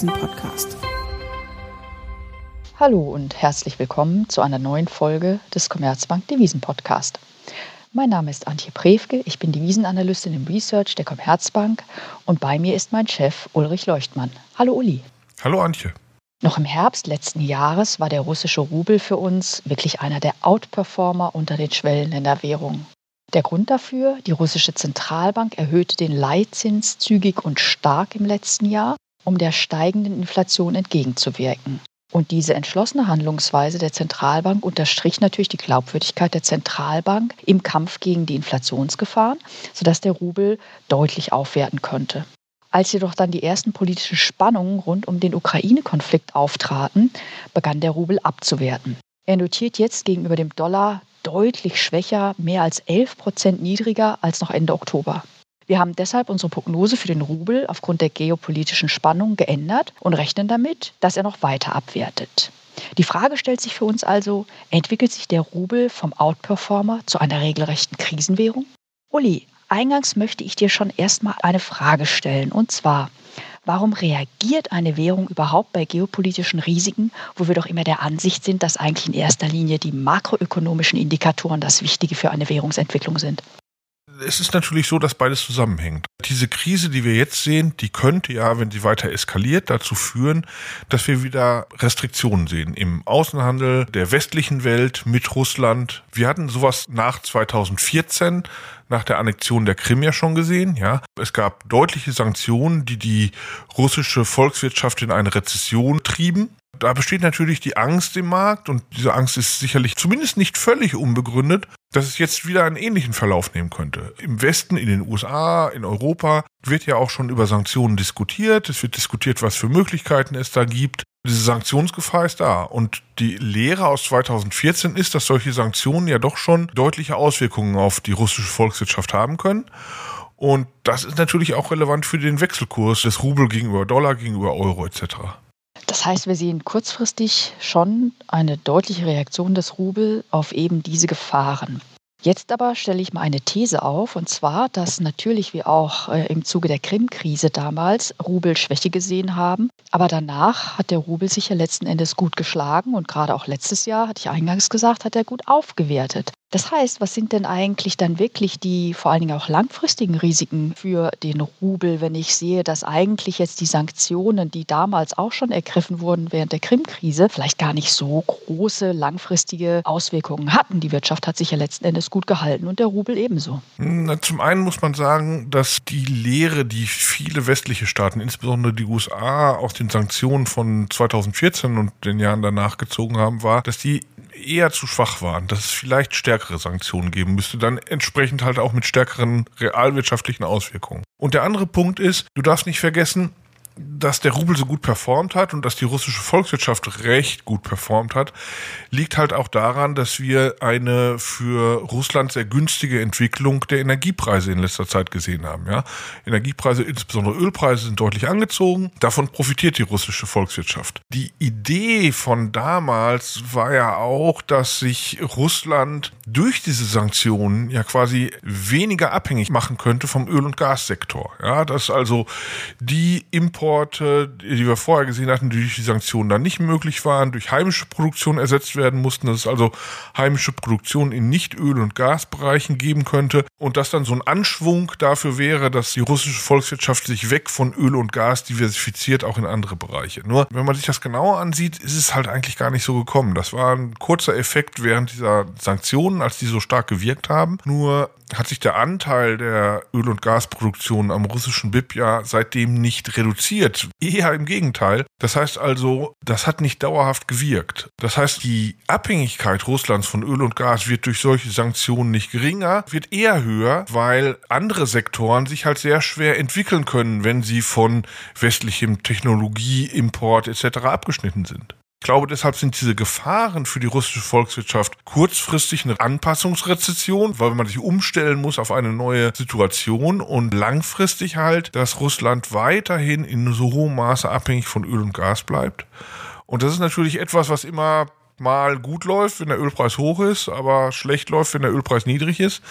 Devisen-Podcast. Hallo und herzlich willkommen zu einer neuen Folge des Commerzbank Devisen-Podcast. Mein Name ist Antje Prewke, ich bin Devisenanalystin im Research der Commerzbank und bei mir ist mein Chef Ulrich Leuchtmann. Hallo Uli. Hallo Antje. Noch im Herbst letzten Jahres war der russische Rubel für uns wirklich einer der Outperformer unter den Schwellenländerwährungen. Der Grund dafür, die russische Zentralbank erhöhte den Leitzins zügig und stark im letzten Jahr, um der steigenden Inflation entgegenzuwirken. Und diese entschlossene Handlungsweise der Zentralbank unterstrich natürlich die Glaubwürdigkeit der Zentralbank im Kampf gegen die Inflationsgefahren, sodass der Rubel deutlich aufwerten konnte. Als jedoch dann die ersten politischen Spannungen rund um den Ukraine-Konflikt auftraten, begann der Rubel abzuwerten. Er notiert jetzt gegenüber dem Dollar deutlich schwächer, mehr als 11 Prozent niedriger als noch Ende Oktober. Wir haben deshalb unsere Prognose für den Rubel aufgrund der geopolitischen Spannung geändert und rechnen damit, dass er noch weiter abwertet. Die Frage stellt sich für uns also, entwickelt sich der Rubel vom Outperformer zu einer regelrechten Krisenwährung? Uli, eingangs möchte ich dir schon erstmal eine Frage stellen, und zwar, Warum reagiert eine Währung überhaupt bei geopolitischen Risiken, wo wir doch immer der Ansicht sind, dass eigentlich in erster Linie die makroökonomischen Indikatoren das Wichtige für eine Währungsentwicklung sind? Es ist natürlich so, dass beides zusammenhängt. Diese Krise, die wir jetzt sehen, die könnte ja, wenn sie weiter eskaliert, dazu führen, dass wir wieder Restriktionen sehen im Außenhandel der westlichen Welt mit Russland. Wir hatten sowas nach 2014 nach der Annexion der Krim ja schon gesehen. Ja, es gab deutliche Sanktionen, die die russische Volkswirtschaft in eine Rezession trieben. Da besteht natürlich die Angst im Markt und diese Angst ist sicherlich zumindest nicht völlig unbegründet, dass es jetzt wieder einen ähnlichen Verlauf nehmen könnte. Im Westen, in den USA, in Europa wird ja auch schon über Sanktionen diskutiert. Es wird diskutiert, was für Möglichkeiten es da gibt. Diese Sanktionsgefahr ist da. Und die Lehre aus 2014 ist, dass solche Sanktionen ja doch schon deutliche Auswirkungen auf die russische Volkswirtschaft haben können. Und das ist natürlich auch relevant für den Wechselkurs des Rubel gegenüber Dollar, gegenüber Euro etc. Das heißt, wir sehen kurzfristig schon eine deutliche Reaktion des Rubel auf eben diese Gefahren. Jetzt aber stelle ich mal eine These auf, und zwar, dass natürlich wir auch äh, im Zuge der Krim-Krise damals Rubel Schwäche gesehen haben. Aber danach hat der Rubel sich ja letzten Endes gut geschlagen und gerade auch letztes Jahr, hatte ich eingangs gesagt, hat er gut aufgewertet. Das heißt, was sind denn eigentlich dann wirklich die vor allen Dingen auch langfristigen Risiken für den Rubel, wenn ich sehe, dass eigentlich jetzt die Sanktionen, die damals auch schon ergriffen wurden während der Krim-Krise, vielleicht gar nicht so große langfristige Auswirkungen hatten. Die Wirtschaft hat sich ja letzten Endes gut gehalten und der Rubel ebenso. Na, zum einen muss man sagen, dass die Lehre, die viele westliche Staaten, insbesondere die USA, aus den Sanktionen von 2014 und den Jahren danach gezogen haben, war, dass die eher zu schwach waren, dass es vielleicht stärkere Sanktionen geben müsste, dann entsprechend halt auch mit stärkeren realwirtschaftlichen Auswirkungen. Und der andere Punkt ist, du darfst nicht vergessen, dass der Rubel so gut performt hat und dass die russische Volkswirtschaft recht gut performt hat, liegt halt auch daran, dass wir eine für Russland sehr günstige Entwicklung der Energiepreise in letzter Zeit gesehen haben. Ja? Energiepreise, insbesondere Ölpreise, sind deutlich angezogen. Davon profitiert die russische Volkswirtschaft. Die Idee von damals war ja auch, dass sich Russland durch diese Sanktionen ja quasi weniger abhängig machen könnte vom Öl- und Gassektor. Ja, dass also die Import Importe, die wir vorher gesehen hatten, die durch die Sanktionen dann nicht möglich waren, durch heimische Produktion ersetzt werden mussten, dass es also heimische Produktion in Nicht-Öl- und Gasbereichen geben könnte und dass dann so ein Anschwung dafür wäre, dass die russische Volkswirtschaft sich weg von Öl und Gas diversifiziert, auch in andere Bereiche. Nur, wenn man sich das genauer ansieht, ist es halt eigentlich gar nicht so gekommen. Das war ein kurzer Effekt während dieser Sanktionen, als die so stark gewirkt haben. Nur hat sich der Anteil der Öl- und Gasproduktion am russischen BIP ja seitdem nicht reduziert. Eher im Gegenteil. Das heißt also, das hat nicht dauerhaft gewirkt. Das heißt, die Abhängigkeit Russlands von Öl und Gas wird durch solche Sanktionen nicht geringer, wird eher höher, weil andere Sektoren sich halt sehr schwer entwickeln können, wenn sie von westlichem Technologieimport etc. abgeschnitten sind. Ich glaube, deshalb sind diese Gefahren für die russische Volkswirtschaft kurzfristig eine Anpassungsrezession, weil man sich umstellen muss auf eine neue Situation und langfristig halt, dass Russland weiterhin in so hohem Maße abhängig von Öl und Gas bleibt. Und das ist natürlich etwas, was immer mal gut läuft, wenn der Ölpreis hoch ist, aber schlecht läuft, wenn der Ölpreis niedrig ist.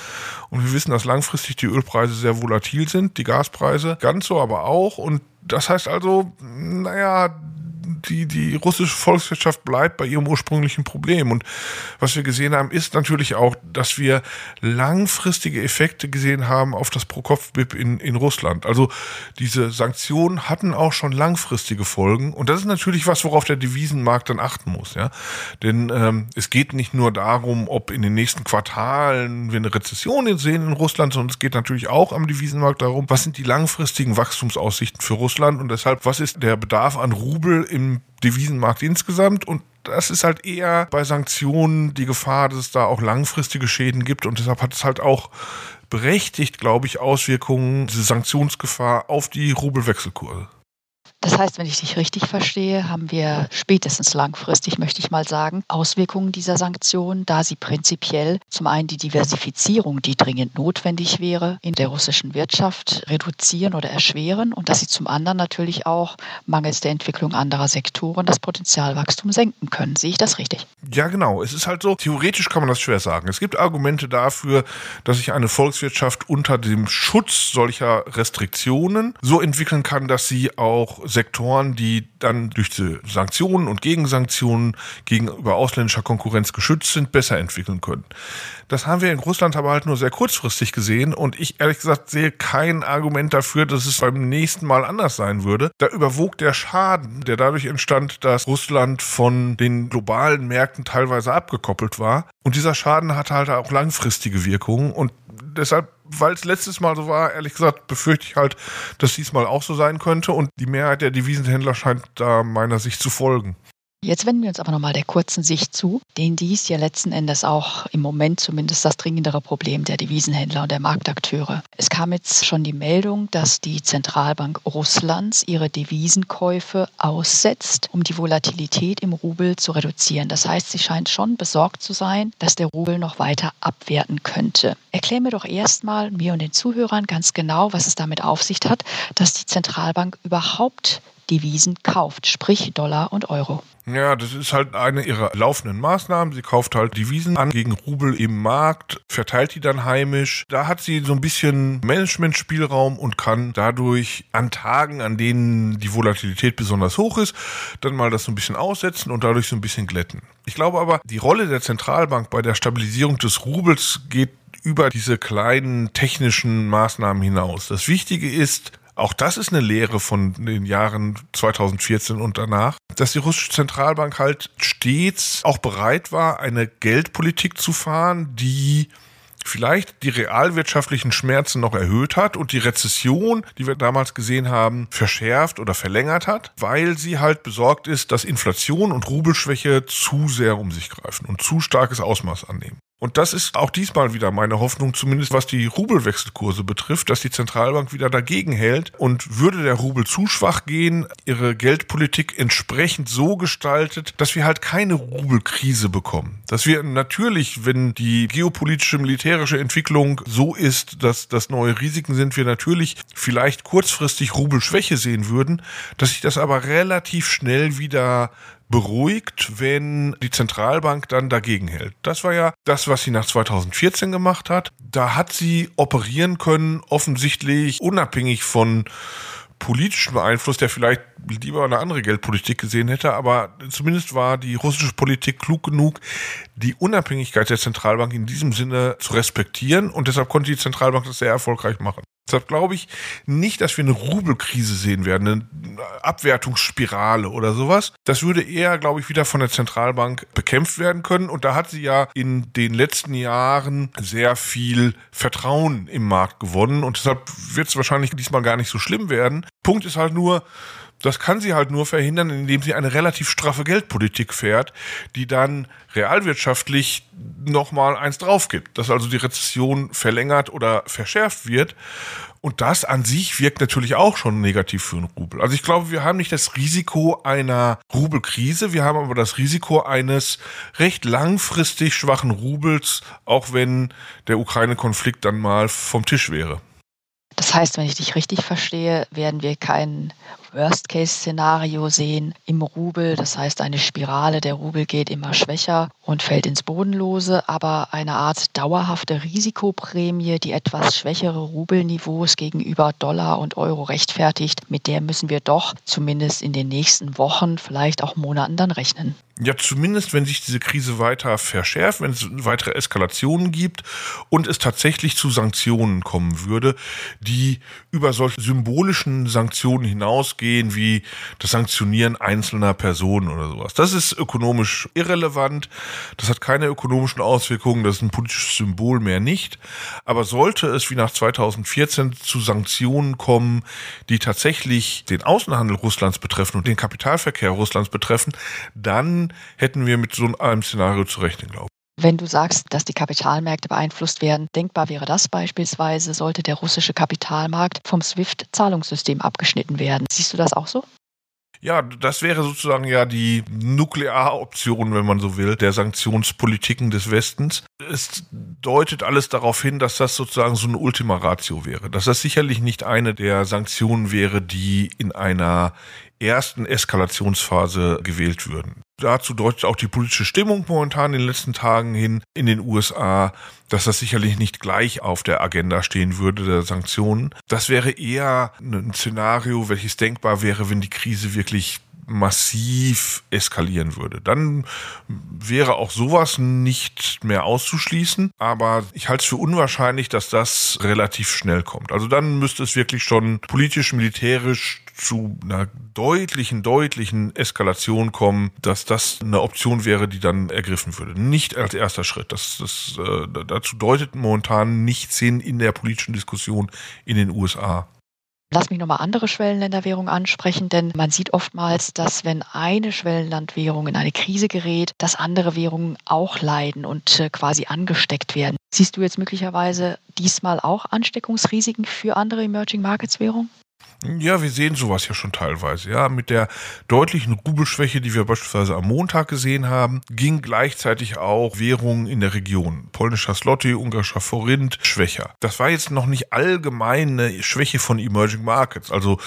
Und wir wissen, dass langfristig die Ölpreise sehr volatil sind, die Gaspreise ganz so aber auch. Und das heißt also, naja, die, die russische Volkswirtschaft bleibt bei ihrem ursprünglichen Problem. Und was wir gesehen haben, ist natürlich auch, dass wir langfristige Effekte gesehen haben auf das Pro-Kopf-BIP in, in Russland. Also diese Sanktionen hatten auch schon langfristige Folgen. Und das ist natürlich was, worauf der Devisenmarkt dann achten muss. Ja? Denn ähm, es geht nicht nur darum, ob in den nächsten Quartalen wir eine Rezession sehen in Russland, sondern es geht natürlich auch am Devisenmarkt darum, was sind die langfristigen Wachstumsaussichten für Russland und deshalb, was ist der Bedarf an Rubel Devisenmarkt insgesamt und das ist halt eher bei Sanktionen die Gefahr, dass es da auch langfristige Schäden gibt und deshalb hat es halt auch berechtigt, glaube ich, Auswirkungen, diese Sanktionsgefahr auf die Rubelwechselkurse. Das heißt, wenn ich dich richtig verstehe, haben wir spätestens langfristig, möchte ich mal sagen, Auswirkungen dieser Sanktionen, da sie prinzipiell zum einen die Diversifizierung, die dringend notwendig wäre, in der russischen Wirtschaft reduzieren oder erschweren und dass sie zum anderen natürlich auch mangels der Entwicklung anderer Sektoren das Potenzialwachstum senken können. Sehe ich das richtig? Ja, genau. Es ist halt so, theoretisch kann man das schwer sagen. Es gibt Argumente dafür, dass sich eine Volkswirtschaft unter dem Schutz solcher Restriktionen so entwickeln kann, dass sie auch Sektoren, die dann durch die Sanktionen und Gegensanktionen gegenüber ausländischer Konkurrenz geschützt sind, besser entwickeln können. Das haben wir in Russland aber halt nur sehr kurzfristig gesehen und ich ehrlich gesagt sehe kein Argument dafür, dass es beim nächsten Mal anders sein würde. Da überwog der Schaden, der dadurch entstand, dass Russland von den globalen Märkten teilweise abgekoppelt war. Und dieser Schaden hatte halt auch langfristige Wirkungen und deshalb weil es letztes Mal so war, ehrlich gesagt, befürchte ich halt, dass diesmal auch so sein könnte und die Mehrheit der Devisenhändler scheint da meiner Sicht zu folgen. Jetzt wenden wir uns aber nochmal der kurzen Sicht zu, denn dies ja letzten Endes auch im Moment zumindest das dringendere Problem der Devisenhändler und der Marktakteure. Es kam jetzt schon die Meldung, dass die Zentralbank Russlands ihre Devisenkäufe aussetzt, um die Volatilität im Rubel zu reduzieren. Das heißt, sie scheint schon besorgt zu sein, dass der Rubel noch weiter abwerten könnte. Erklär mir doch erstmal mir und den Zuhörern ganz genau, was es damit auf sich hat, dass die Zentralbank überhaupt Devisen kauft, sprich Dollar und Euro. Ja, das ist halt eine ihrer laufenden Maßnahmen. Sie kauft halt Devisen an gegen Rubel im Markt, verteilt die dann heimisch. Da hat sie so ein bisschen Managementspielraum und kann dadurch an Tagen, an denen die Volatilität besonders hoch ist, dann mal das so ein bisschen aussetzen und dadurch so ein bisschen glätten. Ich glaube aber, die Rolle der Zentralbank bei der Stabilisierung des Rubels geht über diese kleinen technischen Maßnahmen hinaus. Das Wichtige ist, auch das ist eine Lehre von den Jahren 2014 und danach, dass die russische Zentralbank halt stets auch bereit war, eine Geldpolitik zu fahren, die vielleicht die realwirtschaftlichen Schmerzen noch erhöht hat und die Rezession, die wir damals gesehen haben, verschärft oder verlängert hat, weil sie halt besorgt ist, dass Inflation und Rubelschwäche zu sehr um sich greifen und zu starkes Ausmaß annehmen. Und das ist auch diesmal wieder meine Hoffnung, zumindest was die Rubelwechselkurse betrifft, dass die Zentralbank wieder dagegen hält und würde der Rubel zu schwach gehen, ihre Geldpolitik entsprechend so gestaltet, dass wir halt keine Rubelkrise bekommen. Dass wir natürlich, wenn die geopolitische, militärische Entwicklung so ist, dass das neue Risiken sind, wir natürlich vielleicht kurzfristig Rubelschwäche sehen würden, dass sich das aber relativ schnell wieder beruhigt, wenn die Zentralbank dann dagegen hält. Das war ja das, was sie nach 2014 gemacht hat. Da hat sie operieren können, offensichtlich unabhängig von politischem Einfluss, der vielleicht lieber eine andere Geldpolitik gesehen hätte, aber zumindest war die russische Politik klug genug, die Unabhängigkeit der Zentralbank in diesem Sinne zu respektieren und deshalb konnte die Zentralbank das sehr erfolgreich machen. Deshalb glaube ich nicht, dass wir eine Rubelkrise sehen werden, eine Abwertungsspirale oder sowas. Das würde eher, glaube ich, wieder von der Zentralbank bekämpft werden können. Und da hat sie ja in den letzten Jahren sehr viel Vertrauen im Markt gewonnen. Und deshalb wird es wahrscheinlich diesmal gar nicht so schlimm werden. Punkt ist halt nur, das kann sie halt nur verhindern, indem sie eine relativ straffe Geldpolitik fährt, die dann realwirtschaftlich nochmal eins drauf gibt, dass also die Rezession verlängert oder verschärft wird. Und das an sich wirkt natürlich auch schon negativ für den Rubel. Also ich glaube, wir haben nicht das Risiko einer Rubelkrise, wir haben aber das Risiko eines recht langfristig schwachen Rubels, auch wenn der Ukraine-Konflikt dann mal vom Tisch wäre. Das heißt, wenn ich dich richtig verstehe, werden wir keinen Worst-Case-Szenario sehen im Rubel. Das heißt, eine Spirale, der Rubel geht immer schwächer und fällt ins Bodenlose, aber eine Art dauerhafte Risikoprämie, die etwas schwächere Rubelniveaus gegenüber Dollar und Euro rechtfertigt, mit der müssen wir doch zumindest in den nächsten Wochen, vielleicht auch Monaten dann rechnen. Ja, zumindest wenn sich diese Krise weiter verschärft, wenn es weitere Eskalationen gibt und es tatsächlich zu Sanktionen kommen würde, die über solche symbolischen Sanktionen hinausgehen, wie das Sanktionieren einzelner Personen oder sowas. Das ist ökonomisch irrelevant, das hat keine ökonomischen Auswirkungen, das ist ein politisches Symbol mehr nicht. Aber sollte es wie nach 2014 zu Sanktionen kommen, die tatsächlich den Außenhandel Russlands betreffen und den Kapitalverkehr Russlands betreffen, dann hätten wir mit so einem Szenario zu rechnen, glaube ich. Wenn du sagst, dass die Kapitalmärkte beeinflusst werden, denkbar wäre das beispielsweise, sollte der russische Kapitalmarkt vom SWIFT-Zahlungssystem abgeschnitten werden. Siehst du das auch so? Ja, das wäre sozusagen ja die Nuklearoption, wenn man so will, der Sanktionspolitiken des Westens. Es deutet alles darauf hin, dass das sozusagen so eine Ultima Ratio wäre. Dass das sicherlich nicht eine der Sanktionen wäre, die in einer ersten Eskalationsphase gewählt würden. Dazu deutet auch die politische Stimmung momentan in den letzten Tagen hin in den USA, dass das sicherlich nicht gleich auf der Agenda stehen würde, der Sanktionen. Das wäre eher ein Szenario, welches denkbar wäre, wenn die Krise wirklich massiv eskalieren würde. Dann wäre auch sowas nicht mehr auszuschließen, aber ich halte es für unwahrscheinlich, dass das relativ schnell kommt. Also dann müsste es wirklich schon politisch, militärisch zu einer deutlichen, deutlichen Eskalation kommen, dass das eine Option wäre, die dann ergriffen würde. Nicht als erster Schritt. Das, das, äh, dazu deutet momentan nichts hin in der politischen Diskussion in den USA. Lass mich nochmal andere Schwellenländerwährungen ansprechen, denn man sieht oftmals, dass wenn eine Schwellenlandwährung in eine Krise gerät, dass andere Währungen auch leiden und äh, quasi angesteckt werden. Siehst du jetzt möglicherweise diesmal auch Ansteckungsrisiken für andere Emerging Markets Währungen? Ja, wir sehen sowas ja schon teilweise. Ja, mit der deutlichen Rubelschwäche, die wir beispielsweise am Montag gesehen haben, ging gleichzeitig auch Währungen in der Region. Polnischer Slotty, ungarischer Forint schwächer. Das war jetzt noch nicht allgemeine Schwäche von Emerging Markets, also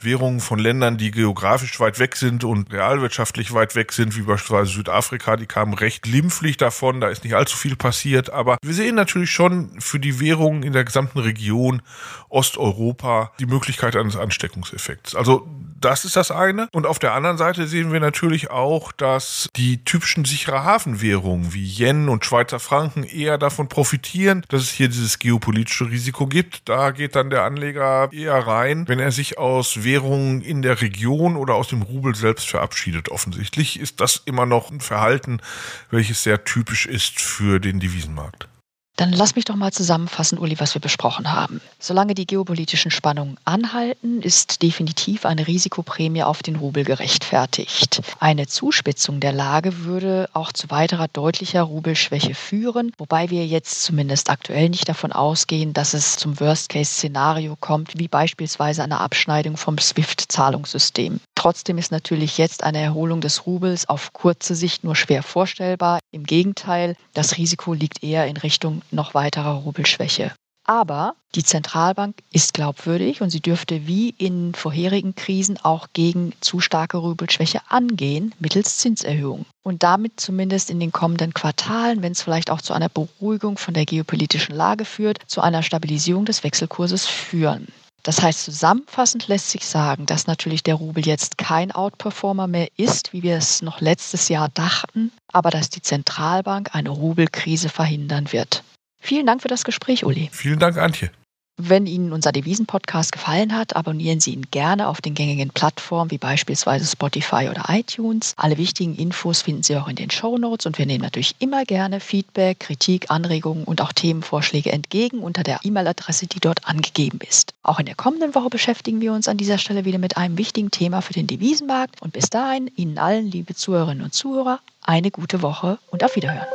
Währungen von Ländern, die geografisch weit weg sind und realwirtschaftlich weit weg sind, wie beispielsweise Südafrika, die kamen recht glimpflich davon, da ist nicht allzu viel passiert, aber wir sehen natürlich schon für die Währungen in der gesamten Region Osteuropa die Möglichkeit eines Ansteckungseffekts. Also das ist das eine. Und auf der anderen Seite sehen wir natürlich auch, dass die typischen sichere Hafenwährungen wie Yen und Schweizer Franken eher davon profitieren, dass es hier dieses geopolitische Risiko gibt. Da geht dann der Anleger eher rein, wenn er sich aus Währungen in der Region oder aus dem Rubel selbst verabschiedet. Offensichtlich ist das immer noch ein Verhalten, welches sehr typisch ist für den Devisenmarkt. Dann lass mich doch mal zusammenfassen, Uli, was wir besprochen haben. Solange die geopolitischen Spannungen anhalten, ist definitiv eine Risikoprämie auf den Rubel gerechtfertigt. Eine Zuspitzung der Lage würde auch zu weiterer deutlicher Rubelschwäche führen, wobei wir jetzt zumindest aktuell nicht davon ausgehen, dass es zum Worst-Case-Szenario kommt, wie beispielsweise eine Abschneidung vom SWIFT-Zahlungssystem. Trotzdem ist natürlich jetzt eine Erholung des Rubels auf kurze Sicht nur schwer vorstellbar. Im Gegenteil, das Risiko liegt eher in Richtung noch weiterer Rubelschwäche. Aber die Zentralbank ist glaubwürdig und sie dürfte wie in vorherigen Krisen auch gegen zu starke Rubelschwäche angehen mittels Zinserhöhungen. Und damit zumindest in den kommenden Quartalen, wenn es vielleicht auch zu einer Beruhigung von der geopolitischen Lage führt, zu einer Stabilisierung des Wechselkurses führen. Das heißt, zusammenfassend lässt sich sagen, dass natürlich der Rubel jetzt kein Outperformer mehr ist, wie wir es noch letztes Jahr dachten, aber dass die Zentralbank eine Rubelkrise verhindern wird. Vielen Dank für das Gespräch, Uli. Vielen Dank, Antje. Wenn Ihnen unser Devisen-Podcast gefallen hat, abonnieren Sie ihn gerne auf den gängigen Plattformen wie beispielsweise Spotify oder iTunes. Alle wichtigen Infos finden Sie auch in den Show Notes und wir nehmen natürlich immer gerne Feedback, Kritik, Anregungen und auch Themenvorschläge entgegen unter der E-Mail-Adresse, die dort angegeben ist. Auch in der kommenden Woche beschäftigen wir uns an dieser Stelle wieder mit einem wichtigen Thema für den Devisenmarkt und bis dahin Ihnen allen, liebe Zuhörerinnen und Zuhörer, eine gute Woche und auf Wiederhören.